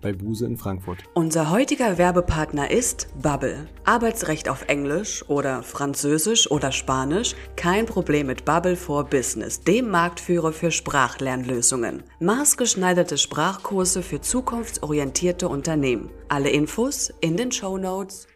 bei Buse in Frankfurt. Unser heutiger Werbepartner ist Bubble. Arbeitsrecht auf Englisch oder Französisch oder Spanisch? Kein Problem mit Bubble for Business, dem Marktführer für Sprachlernlösungen. Maßgeschneiderte Sprachkurse für zukunftsorientierte Unternehmen. Alle Infos in den Show Notes.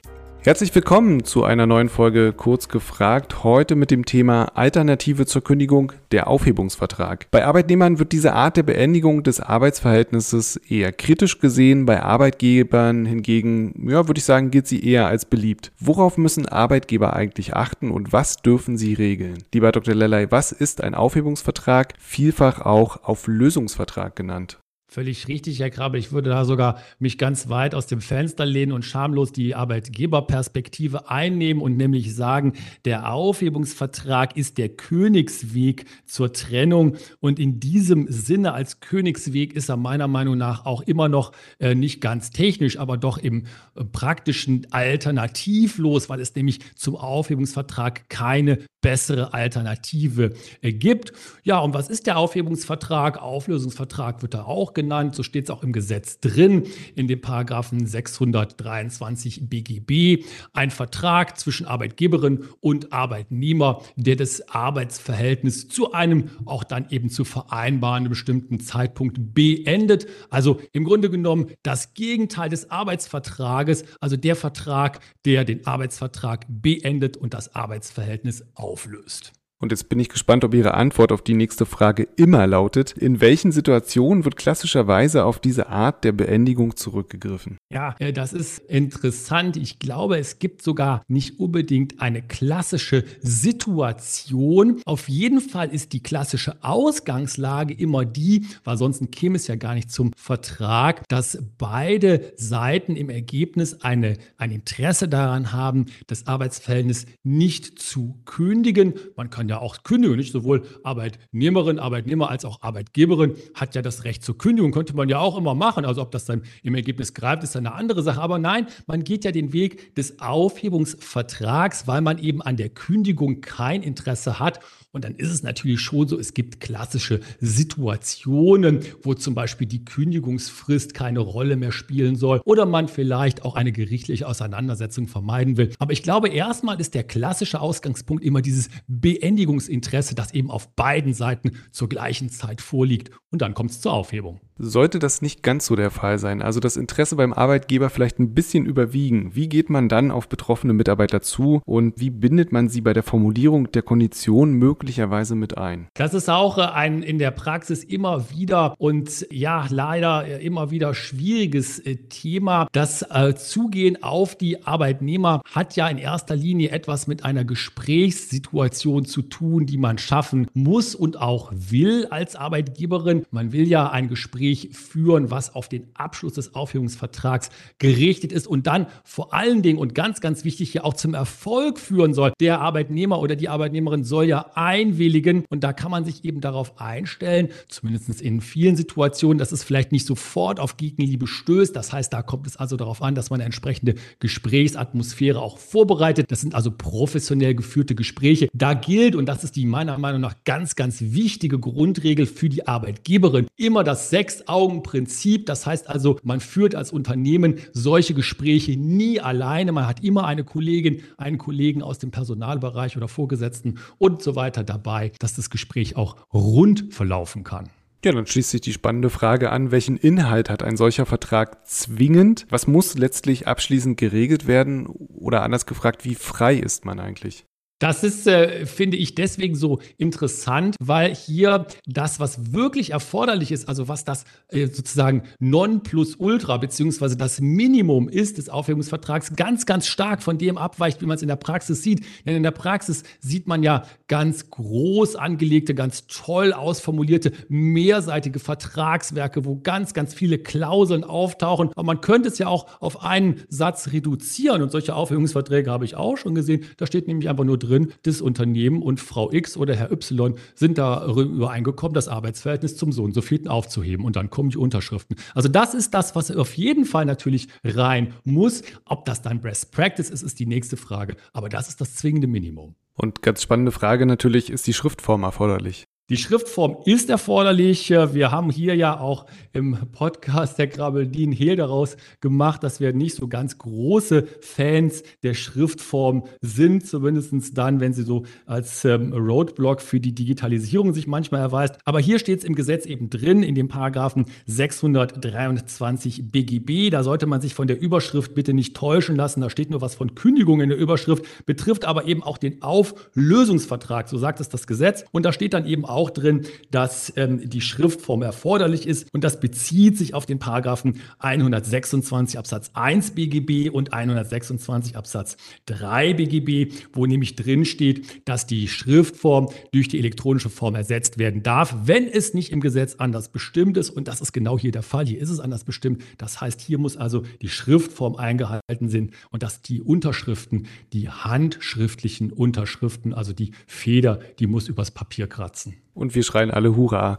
Herzlich willkommen zu einer neuen Folge Kurz gefragt. Heute mit dem Thema Alternative zur Kündigung, der Aufhebungsvertrag. Bei Arbeitnehmern wird diese Art der Beendigung des Arbeitsverhältnisses eher kritisch gesehen. Bei Arbeitgebern hingegen, ja, würde ich sagen, gilt sie eher als beliebt. Worauf müssen Arbeitgeber eigentlich achten und was dürfen sie regeln? Lieber Dr. Lellay, was ist ein Aufhebungsvertrag? Vielfach auch Auflösungsvertrag genannt. Völlig richtig, Herr Krabbe. Ich würde da sogar mich ganz weit aus dem Fenster lehnen und schamlos die Arbeitgeberperspektive einnehmen und nämlich sagen, der Aufhebungsvertrag ist der Königsweg zur Trennung. Und in diesem Sinne als Königsweg ist er meiner Meinung nach auch immer noch äh, nicht ganz technisch, aber doch im äh, praktischen alternativlos, weil es nämlich zum Aufhebungsvertrag keine bessere Alternative äh, gibt. Ja, und was ist der Aufhebungsvertrag? Auflösungsvertrag wird da auch genannt. So steht es auch im Gesetz drin, in dem Paragraphen 623 BGB. Ein Vertrag zwischen Arbeitgeberin und Arbeitnehmer, der das Arbeitsverhältnis zu einem auch dann eben zu vereinbaren bestimmten Zeitpunkt beendet. Also im Grunde genommen das Gegenteil des Arbeitsvertrages, also der Vertrag, der den Arbeitsvertrag beendet und das Arbeitsverhältnis auflöst. Und jetzt bin ich gespannt, ob Ihre Antwort auf die nächste Frage immer lautet. In welchen Situationen wird klassischerweise auf diese Art der Beendigung zurückgegriffen? Ja, äh, das ist interessant. Ich glaube, es gibt sogar nicht unbedingt eine klassische Situation. Auf jeden Fall ist die klassische Ausgangslage immer die, weil sonst käme es ja gar nicht zum Vertrag, dass beide Seiten im Ergebnis eine, ein Interesse daran haben, das Arbeitsverhältnis nicht zu kündigen. Man kann ja ja auch kündigen, nicht sowohl Arbeitnehmerin, Arbeitnehmer als auch Arbeitgeberin hat ja das Recht zur Kündigung, könnte man ja auch immer machen. Also ob das dann im Ergebnis greift, ist eine andere Sache. Aber nein, man geht ja den Weg des Aufhebungsvertrags, weil man eben an der Kündigung kein Interesse hat und dann ist es natürlich schon so, es gibt klassische Situationen, wo zum Beispiel die Kündigungsfrist keine Rolle mehr spielen soll oder man vielleicht auch eine gerichtliche Auseinandersetzung vermeiden will. Aber ich glaube, erstmal ist der klassische Ausgangspunkt immer dieses Beendigungsinteresse, das eben auf beiden Seiten zur gleichen Zeit vorliegt. Und dann kommt es zur Aufhebung. Sollte das nicht ganz so der Fall sein, also das Interesse beim Arbeitgeber vielleicht ein bisschen überwiegen, wie geht man dann auf betroffene Mitarbeiter zu und wie bindet man sie bei der Formulierung der Konditionen möglicherweise mit ein? Das ist auch äh, ein in der Praxis immer wieder und ja, leider äh, immer wieder schwieriges äh, Thema. Das Zugehen auf die Arbeitnehmer hat ja in erster Linie etwas mit einer Gesprächssituation zu tun, die man schaffen muss und auch will als Arbeitgeberin. Man will ja ein Gespräch Gespräch führen, was auf den Abschluss des Aufhebungsvertrags gerichtet ist und dann vor allen Dingen und ganz, ganz wichtig hier auch zum Erfolg führen soll. Der Arbeitnehmer oder die Arbeitnehmerin soll ja einwilligen und da kann man sich eben darauf einstellen, zumindest in vielen Situationen, dass es vielleicht nicht sofort auf Gegenliebe stößt. Das heißt, da kommt es also darauf an, dass man eine entsprechende Gesprächsatmosphäre auch vorbereitet. Das sind also professionell geführte Gespräche. Da gilt, und das ist die meiner Meinung nach ganz, ganz wichtige Grundregel für die Arbeitgeberin, immer das Sechs Sechs-Augen-Prinzip. Das heißt also, man führt als Unternehmen solche Gespräche nie alleine. Man hat immer eine Kollegin, einen Kollegen aus dem Personalbereich oder Vorgesetzten und so weiter dabei, dass das Gespräch auch rund verlaufen kann. Ja, dann schließt sich die spannende Frage an, welchen Inhalt hat ein solcher Vertrag zwingend? Was muss letztlich abschließend geregelt werden? Oder anders gefragt, wie frei ist man eigentlich? Das ist, äh, finde ich, deswegen so interessant, weil hier das, was wirklich erforderlich ist, also was das äh, sozusagen Nonplusultra beziehungsweise das Minimum ist des Aufhebungsvertrags, ganz, ganz stark von dem abweicht, wie man es in der Praxis sieht. Denn in der Praxis sieht man ja ganz groß angelegte, ganz toll ausformulierte, mehrseitige Vertragswerke, wo ganz, ganz viele Klauseln auftauchen. Aber man könnte es ja auch auf einen Satz reduzieren und solche Aufhebungsverträge habe ich auch schon gesehen. Da steht nämlich einfach nur drin, drin, das Unternehmen und Frau X oder Herr Y sind da übereingekommen, das Arbeitsverhältnis zum Sohn so vielten aufzuheben und dann kommen die Unterschriften. Also das ist das, was auf jeden Fall natürlich rein muss. Ob das dann Best Practice ist, ist die nächste Frage. Aber das ist das zwingende Minimum. Und ganz spannende Frage natürlich, ist die Schriftform erforderlich? Die Schriftform ist erforderlich. Wir haben hier ja auch im Podcast der Krabeldien Hehl daraus gemacht, dass wir nicht so ganz große Fans der Schriftform sind, zumindest dann, wenn sie so als ähm, Roadblock für die Digitalisierung sich manchmal erweist. Aber hier steht es im Gesetz eben drin, in dem Paragraphen 623 BGB. Da sollte man sich von der Überschrift bitte nicht täuschen lassen. Da steht nur was von Kündigung in der Überschrift, betrifft aber eben auch den Auflösungsvertrag. So sagt es das Gesetz. Und da steht dann eben auch drin, dass ähm, die Schriftform erforderlich ist und das bezieht sich auf den Paragraphen 126 Absatz 1 BGB und 126 Absatz 3 BGB, wo nämlich drin steht, dass die Schriftform durch die elektronische Form ersetzt werden darf, wenn es nicht im Gesetz anders bestimmt ist und das ist genau hier der Fall. Hier ist es anders bestimmt. Das heißt, hier muss also die Schriftform eingehalten sein und dass die Unterschriften, die handschriftlichen Unterschriften, also die Feder, die muss übers Papier kratzen. Und wir schreien alle Hurra.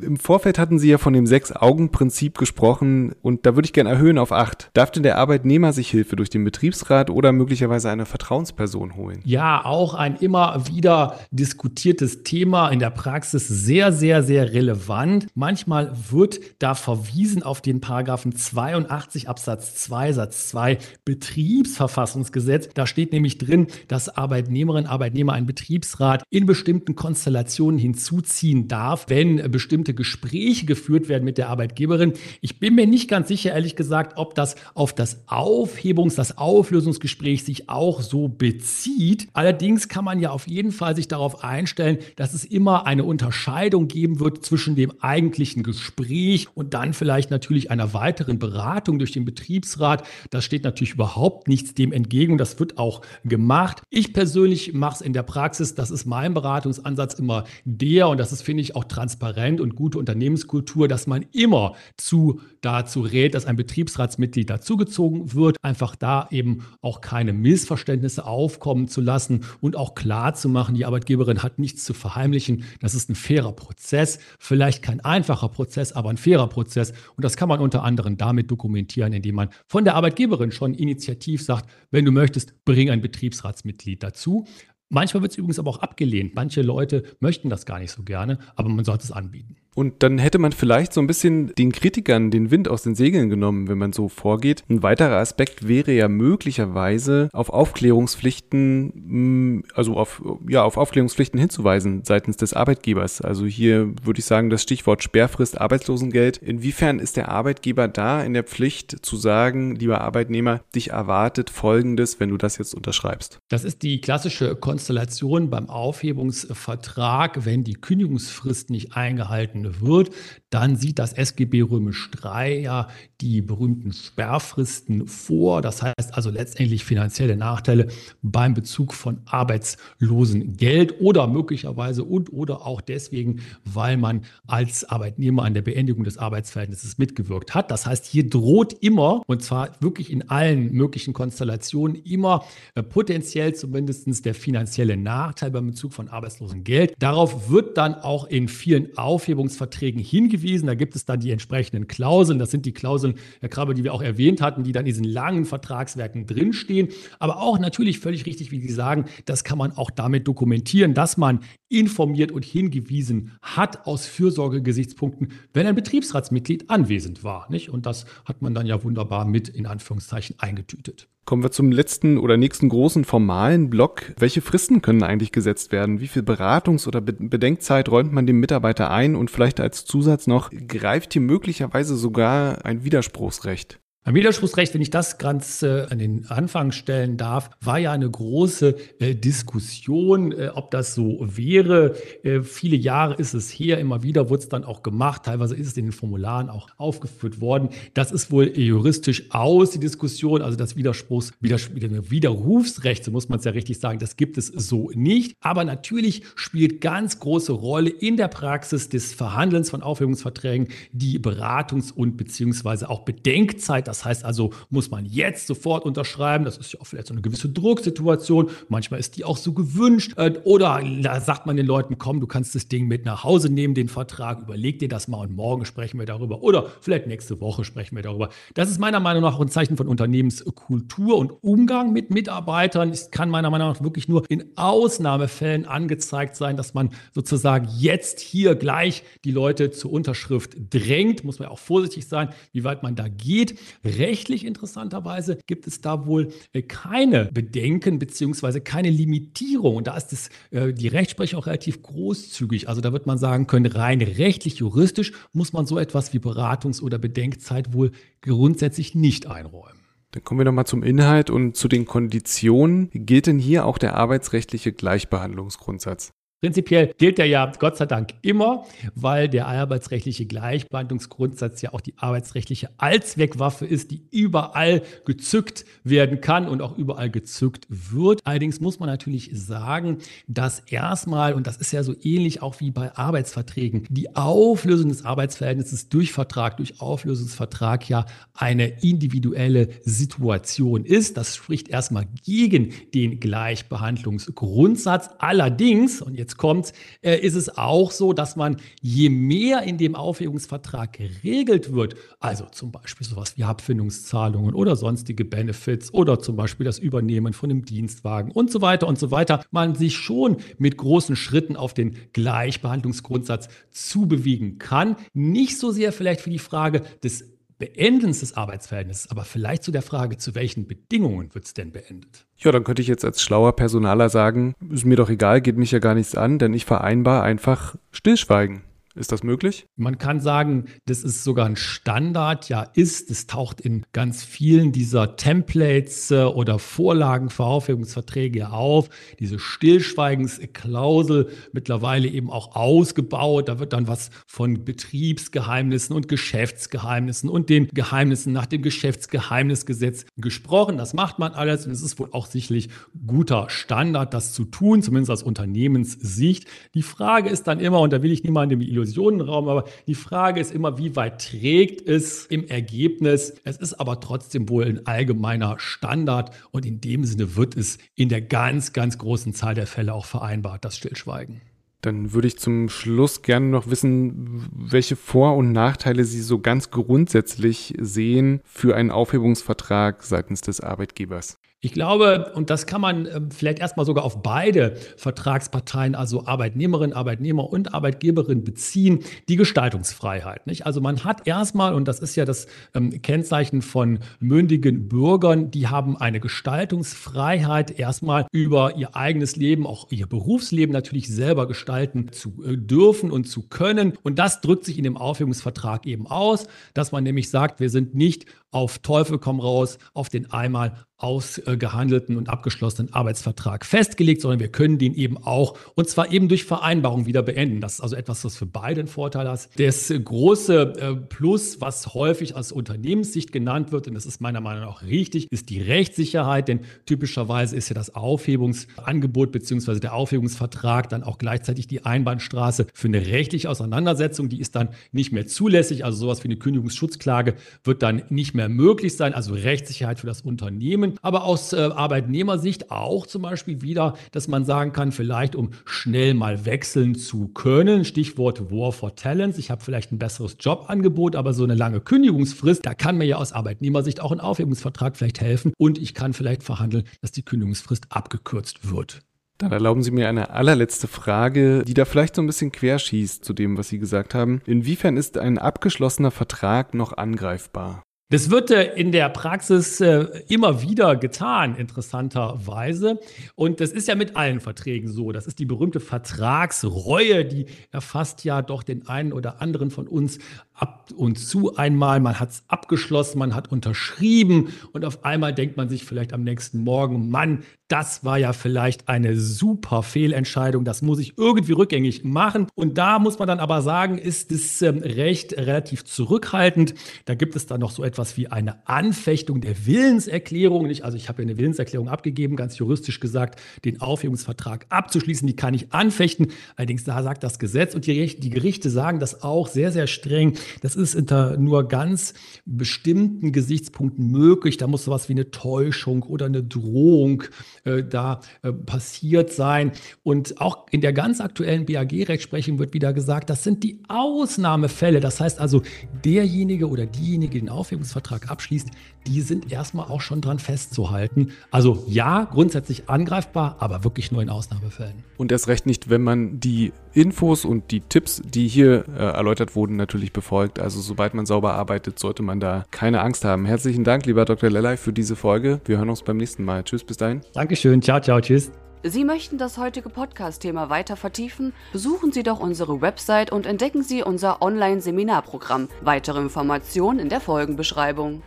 Im Vorfeld hatten Sie ja von dem Sechs-Augen-Prinzip gesprochen und da würde ich gerne erhöhen auf acht. Darf denn der Arbeitnehmer sich Hilfe durch den Betriebsrat oder möglicherweise eine Vertrauensperson holen? Ja, auch ein immer wieder diskutiertes Thema in der Praxis sehr, sehr, sehr relevant. Manchmal wird da verwiesen auf den Paragraphen 82 Absatz 2 Satz 2 Betriebsverfassungsgesetz. Da steht nämlich drin, dass Arbeitnehmerinnen, Arbeitnehmer einen Betriebsrat in bestimmten Konstellationen hinzu hinzuziehen darf, wenn bestimmte Gespräche geführt werden mit der Arbeitgeberin. Ich bin mir nicht ganz sicher, ehrlich gesagt, ob das auf das Aufhebungs-, das Auflösungsgespräch sich auch so bezieht. Allerdings kann man ja auf jeden Fall sich darauf einstellen, dass es immer eine Unterscheidung geben wird zwischen dem eigentlichen Gespräch und dann vielleicht natürlich einer weiteren Beratung durch den Betriebsrat. Das steht natürlich überhaupt nichts dem entgegen. Das wird auch gemacht. Ich persönlich mache es in der Praxis. Das ist mein Beratungsansatz immer der, und das ist, finde ich, auch transparent und gute Unternehmenskultur, dass man immer zu dazu rät, dass ein Betriebsratsmitglied dazugezogen wird, einfach da eben auch keine Missverständnisse aufkommen zu lassen und auch klar zu machen, die Arbeitgeberin hat nichts zu verheimlichen. Das ist ein fairer Prozess, vielleicht kein einfacher Prozess, aber ein fairer Prozess. Und das kann man unter anderem damit dokumentieren, indem man von der Arbeitgeberin schon initiativ sagt, wenn du möchtest, bring ein Betriebsratsmitglied dazu. Manchmal wird es übrigens aber auch abgelehnt. Manche Leute möchten das gar nicht so gerne, aber man sollte es anbieten. Und dann hätte man vielleicht so ein bisschen den Kritikern den Wind aus den Segeln genommen, wenn man so vorgeht. Ein weiterer Aspekt wäre ja möglicherweise auf Aufklärungspflichten, mm, also auf, ja, auf Aufklärungspflichten hinzuweisen seitens des Arbeitgebers. Also hier würde ich sagen, das Stichwort Sperrfrist Arbeitslosengeld. Inwiefern ist der Arbeitgeber da in der Pflicht zu sagen, lieber Arbeitnehmer, dich erwartet Folgendes, wenn du das jetzt unterschreibst? Das ist die klassische Konstellation beim Aufhebungsvertrag, wenn die Kündigungsfrist nicht eingehalten wird, dann sieht das SGB Römisch 3 ja die berühmten Sperrfristen vor. Das heißt also letztendlich finanzielle Nachteile beim Bezug von Arbeitslosengeld oder möglicherweise und oder auch deswegen, weil man als Arbeitnehmer an der Beendigung des Arbeitsverhältnisses mitgewirkt hat. Das heißt, hier droht immer, und zwar wirklich in allen möglichen Konstellationen, immer äh, potenziell zumindest der finanzielle Nachteil beim Bezug von Arbeitslosengeld. Darauf wird dann auch in vielen Aufhebungsverträgen hingewiesen hingewiesen. Da gibt es dann die entsprechenden Klauseln. Das sind die Klauseln, Herr Krabbe, die wir auch erwähnt hatten, die dann in diesen langen Vertragswerken drinstehen. Aber auch natürlich völlig richtig, wie Sie sagen, das kann man auch damit dokumentieren, dass man informiert und hingewiesen hat aus Fürsorgegesichtspunkten, wenn ein Betriebsratsmitglied anwesend war. Nicht? Und das hat man dann ja wunderbar mit in Anführungszeichen eingetütet. Kommen wir zum letzten oder nächsten großen formalen Block. Welche Fristen können eigentlich gesetzt werden? Wie viel Beratungs- oder Bedenkzeit räumt man dem Mitarbeiter ein? Und vielleicht als Zusatz noch, greift hier möglicherweise sogar ein Widerspruchsrecht? Ein Widerspruchsrecht, wenn ich das ganz äh, an den Anfang stellen darf, war ja eine große äh, Diskussion, äh, ob das so wäre. Äh, viele Jahre ist es her, immer wieder wurde es dann auch gemacht, teilweise ist es in den Formularen auch aufgeführt worden. Das ist wohl juristisch aus, die Diskussion, also das Widerspruchs, Widerspruch, Widerrufsrecht, so muss man es ja richtig sagen, das gibt es so nicht. Aber natürlich spielt ganz große Rolle in der Praxis des Verhandelns von Aufhebungsverträgen die Beratungs- und beziehungsweise auch Bedenkzeit, Das heißt also, muss man jetzt sofort unterschreiben. Das ist ja auch vielleicht so eine gewisse Drucksituation. Manchmal ist die auch so gewünscht. Äh, oder da sagt man den Leuten, komm, du kannst das Ding mit nach Hause nehmen, den Vertrag, überleg dir das mal und morgen sprechen wir darüber. Oder vielleicht nächste Woche sprechen wir darüber. Das ist meiner Meinung nach ein Zeichen von Unternehmenskultur und Umgang mit Mitarbeitern. Es kann meiner Meinung nach wirklich nur in Ausnahmefällen angezeigt sein, dass man sozusagen jetzt hier gleich die Leute zur Unterschrift drängt. Muss man ja auch vorsichtig sein, wie weit man da geht. Rechtlich interessanterweise gibt es da wohl äh, keine Bedenken beziehungsweise keine Limitierung. Und da ist das, äh, die Rechtsprechung auch relativ großzügig. Also da wird man sagen können, rein rechtlich, juristisch muss man so etwas wie Beratungs- oder Bedenkzeit wohl grundsätzlich nicht einräumen. Dann kommen wir nochmal zum Inhalt und zu den Konditionen. Gilt denn hier auch der arbeitsrechtliche Gleichbehandlungsgrundsatz? Prinzipiell gilt der ja Gott sei Dank immer, weil der arbeitsrechtliche Gleichbehandlungsgrundsatz ja auch die arbeitsrechtliche Allzweckwaffe ist, die überall gezückt werden kann und auch überall gezückt wird. Allerdings muss man natürlich sagen, dass erstmal, und das ist ja so ähnlich auch wie bei Arbeitsverträgen, die Auflösung des Arbeitsverhältnisses durch Vertrag, durch Auflösungsvertrag ja eine individuelle Situation ist. Das spricht erstmal gegen den Gleichbehandlungsgrundsatz. Allerdings, und jetzt jetzt kommt, äh, ist es auch so, dass man je mehr in dem Aufhebungsvertrag geregelt wird, also zum Beispiel sowas wie Abfindungszahlungen oder sonstige Benefits oder zum Beispiel das Übernehmen von einem Dienstwagen und so weiter und so weiter, man sich schon mit großen Schritten auf den Gleichbehandlungsgrundsatz zubewegen kann. Nicht so sehr vielleicht für die Frage des Beendens des Arbeitsverhältnisses, aber vielleicht zu der Frage, zu welchen Bedingungen wird es denn beendet? Ja, dann könnte ich jetzt als schlauer Personaler sagen, ist mir doch egal, geht mich ja gar nichts an, denn ich vereinbar einfach Stillschweigen. Ist das möglich? Man kann sagen, das ist sogar ein Standard, ja ist. Es taucht in ganz vielen dieser Templates äh, oder Vorlagen für Aufhebungsverträge auf. Diese Stillschweigensklausel mittlerweile eben auch ausgebaut. Da wird dann was von Betriebsgeheimnissen und Geschäftsgeheimnissen und den Geheimnissen nach dem Geschäftsgeheimnisgesetz gesprochen. Das macht man alles und es ist wohl auch sicherlich guter Standard, das zu tun, zumindest aus Unternehmenssicht. Die Frage ist dann immer, und da will ich niemandem die Illusionenraum, aber die Frage ist immer, wie weit trägt es im Ergebnis? Es ist aber trotzdem wohl ein allgemeiner Standard und in dem Sinne wird es in der ganz, ganz großen Zahl der Fälle auch vereinbart, das Stillschweigen. Dann würde ich zum Schluss gerne noch wissen, welche Vor- und Nachteile Sie so ganz grundsätzlich sehen für einen Aufhebungsvertrag seitens des Arbeitgebers. Ich glaube, und das kann man ähm, vielleicht erstmal sogar auf beide Vertragsparteien, also Arbeitnehmerin, Arbeitnehmer und Arbeitgeberin beziehen, die Gestaltungsfreiheit. Nicht? Also man hat erstmal, und das ist ja das ähm, Kennzeichen von mündigen Bürgern, die haben eine Gestaltungsfreiheit, erstmal über ihr eigenes Leben, auch ihr Berufsleben natürlich selber gestalten zu äh, dürfen und zu können. Und das drückt sich in dem Aufhebungsvertrag eben aus, dass man nämlich sagt, wir sind nicht auf Teufel komm raus auf den einmal ausgehandelten und abgeschlossenen Arbeitsvertrag festgelegt, sondern wir können den eben auch, und zwar eben durch Vereinbarung wieder beenden. Das ist also etwas, was für beide einen Vorteil hat. Das große äh, Plus, was häufig aus Unternehmenssicht genannt wird, und das ist meiner Meinung nach auch richtig, ist die Rechtssicherheit, denn typischerweise ist ja das Aufhebungsangebot bzw. der Aufhebungsvertrag dann auch gleichzeitig die Einbahnstraße für eine rechtliche Auseinandersetzung, die ist dann nicht mehr zulässig, also sowas wie eine Kündigungsschutzklage wird dann nicht mehr möglich sein, also Rechtssicherheit für das Unternehmen aber aus äh, Arbeitnehmersicht auch zum Beispiel wieder, dass man sagen kann, vielleicht um schnell mal wechseln zu können, Stichwort War for Talents, ich habe vielleicht ein besseres Jobangebot, aber so eine lange Kündigungsfrist, da kann mir ja aus Arbeitnehmersicht auch ein Aufhebungsvertrag vielleicht helfen und ich kann vielleicht verhandeln, dass die Kündigungsfrist abgekürzt wird. Dann erlauben Sie mir eine allerletzte Frage, die da vielleicht so ein bisschen querschießt zu dem, was Sie gesagt haben. Inwiefern ist ein abgeschlossener Vertrag noch angreifbar? Das wird äh, in der Praxis äh, immer wieder getan, interessanterweise. Und das ist ja mit allen Verträgen so. Das ist die berühmte Vertragsreue, die erfasst ja doch den einen oder anderen von uns ab und zu einmal. Man hat es abgeschlossen, man hat unterschrieben und auf einmal denkt man sich vielleicht am nächsten Morgen, Mann, das war ja vielleicht eine super Fehlentscheidung, das muss ich irgendwie rückgängig machen. Und da muss man dann aber sagen, ist das ähm, Recht relativ zurückhaltend. Da gibt es dann noch so etwas wie eine Anfechtung der Willenserklärung. Nicht? Also ich habe ja eine Willenserklärung abgegeben, ganz juristisch gesagt, den Aufhebungsvertrag abzuschließen, die kann ich anfechten. Allerdings da sagt das Gesetz und die, die Gerichte sagen das auch sehr, sehr streng das ist unter nur ganz bestimmten Gesichtspunkten möglich. Da muss sowas wie eine Täuschung oder eine Drohung äh, da äh, passiert sein. Und auch in der ganz aktuellen BAG-Rechtsprechung wird wieder gesagt, das sind die Ausnahmefälle. Das heißt also, derjenige oder diejenige, die den Aufhebungsvertrag abschließt, die sind erstmal auch schon dran festzuhalten. Also ja, grundsätzlich angreifbar, aber wirklich nur in Ausnahmefällen. Und erst recht nicht, wenn man die Infos und die Tipps, die hier äh, erläutert wurden, natürlich befolgt. Also sobald man sauber arbeitet, sollte man da keine Angst haben. Herzlichen Dank, lieber Dr. Lellay, für diese Folge. Wir hören uns beim nächsten Mal. Tschüss, bis dahin. Dankeschön. Ciao, ciao, tschüss. Sie möchten das heutige Podcast-Thema weiter vertiefen? Besuchen Sie doch unsere Website und entdecken Sie unser Online-Seminarprogramm. Weitere Informationen in der Folgenbeschreibung.